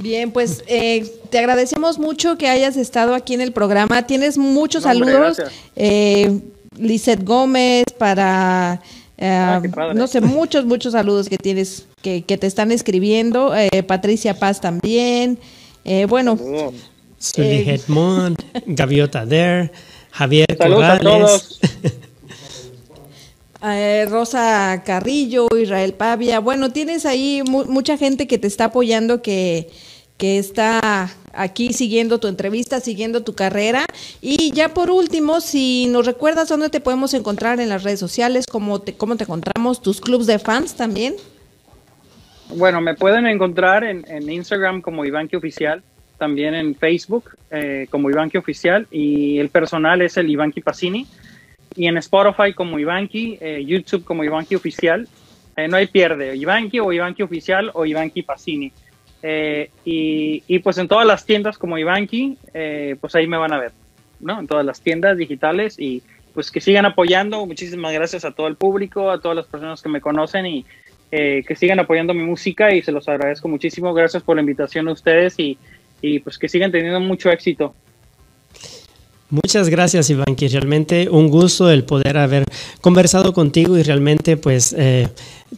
Speaker 3: Bien, pues eh, te agradecemos mucho que hayas estado aquí en el programa. Tienes muchos saludos. Eh, Lizeth Gómez, para, eh, ah, no sé, muchos, muchos saludos que tienes, que, que te están escribiendo. Eh, Patricia Paz también. bueno.
Speaker 4: Sully Hedmond, Gaviota Der, Javier Corrales. <laughs>
Speaker 3: Eh, Rosa Carrillo, Israel Pavia. Bueno, tienes ahí mucha gente que te está apoyando, que, que está aquí siguiendo tu entrevista, siguiendo tu carrera. Y ya por último, si nos recuerdas dónde te podemos encontrar en las redes sociales, cómo te, cómo te encontramos, tus clubs de fans también.
Speaker 7: Bueno, me pueden encontrar en, Instagram como Ivanki Oficial, también en Facebook eh, como Ivanki Oficial y el personal es el Ivanki Pacini y en Spotify como Ivanki, eh, YouTube como Ivanki Oficial. Eh, no hay pierde, Ivanki o Ivanki Oficial o Ivanki Pacini. Eh, y, y, pues en todas las tiendas como Ivanki, pues ahí me van a ver, ¿no? En todas las tiendas digitales y pues que sigan apoyando. Muchísimas gracias a todo el público, a todas las personas que me conocen y que sigan apoyando mi música y se los agradezco muchísimo. Gracias por la invitación a ustedes y, y pues que sigan teniendo mucho éxito.
Speaker 4: Muchas gracias, Iván, que realmente un gusto el poder haber conversado contigo y realmente pues eh,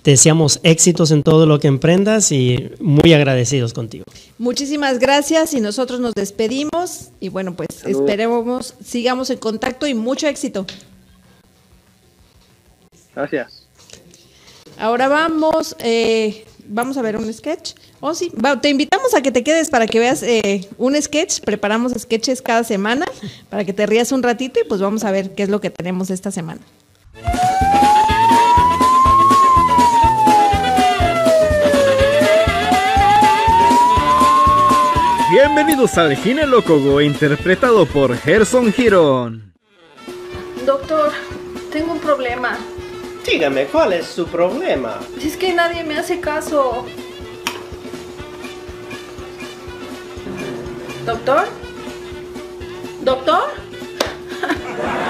Speaker 4: deseamos éxitos en todo lo que emprendas y muy agradecidos contigo.
Speaker 3: Muchísimas gracias y nosotros nos despedimos y bueno, pues esperemos, sigamos en contacto y mucho éxito.
Speaker 7: Gracias.
Speaker 3: Ahora vamos, eh, vamos a ver un sketch. Oh, sí. te invitamos a que te quedes para que veas eh, un sketch. Preparamos sketches cada semana para que te rías un ratito y pues vamos a ver qué es lo que tenemos esta semana.
Speaker 5: Bienvenidos al Gine Locogo, interpretado por Gerson Girón.
Speaker 3: Doctor, tengo un problema.
Speaker 8: Dígame, ¿cuál es su problema?
Speaker 3: Es que nadie me hace caso. ¿Doctor? ¿Doctor? <laughs>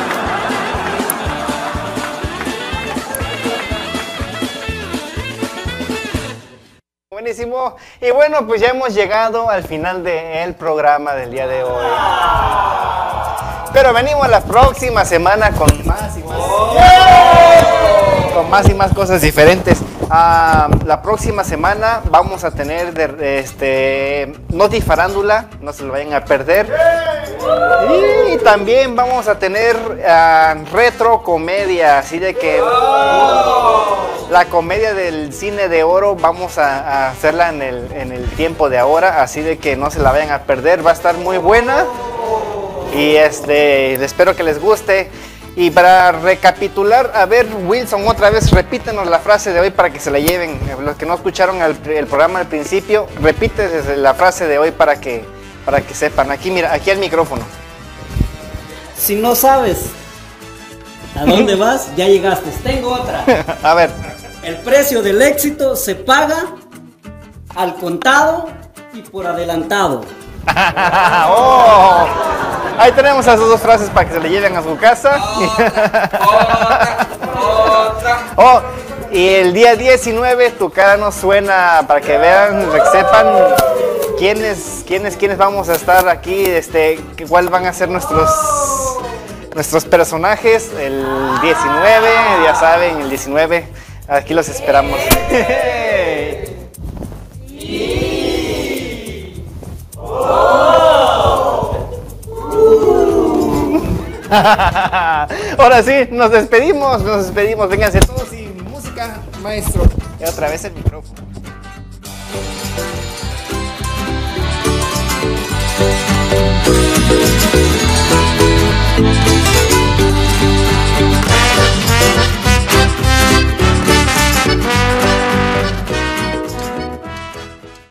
Speaker 1: Buenísimo. Y bueno, pues ya hemos llegado al final del programa del día de hoy. Pero venimos la próxima semana con más y más, más y más cosas diferentes. Ah, la próxima semana vamos a tener de, este Noti no se lo vayan a perder. Y también vamos a tener ah, retro comedia, así de que la comedia del cine de oro vamos a, hacerla en el, en el tiempo de ahora, así de que no se la vayan a perder, va a estar muy buena y este espero que les guste. Y para recapitular, a ver, Wilson, otra vez repítenos la frase de hoy para que se la lleven. Los que no escucharon el, el programa al principio, repite la frase de hoy para que, para que sepan. Aquí, mira, aquí al micrófono.
Speaker 2: Si no sabes a dónde <laughs> vas, ya llegaste. Tengo otra. <laughs>
Speaker 1: a ver.
Speaker 2: El precio del éxito se paga al contado y por adelantado.
Speaker 1: Oh, ahí tenemos esas dos frases para que se le lleven a su casa. oh, y el día 19 tu cara no suena para que vean, para que sepan quiénes, quiénes, quiénes vamos a estar aquí, este, cuáles van a ser nuestros nuestros personajes el 19, ya saben, el 19, aquí los esperamos. <laughs> ¡Oh! Ahora sí, nos despedimos, nos despedimos. Vénganse todos y música, maestro. Y otra vez el micrófono.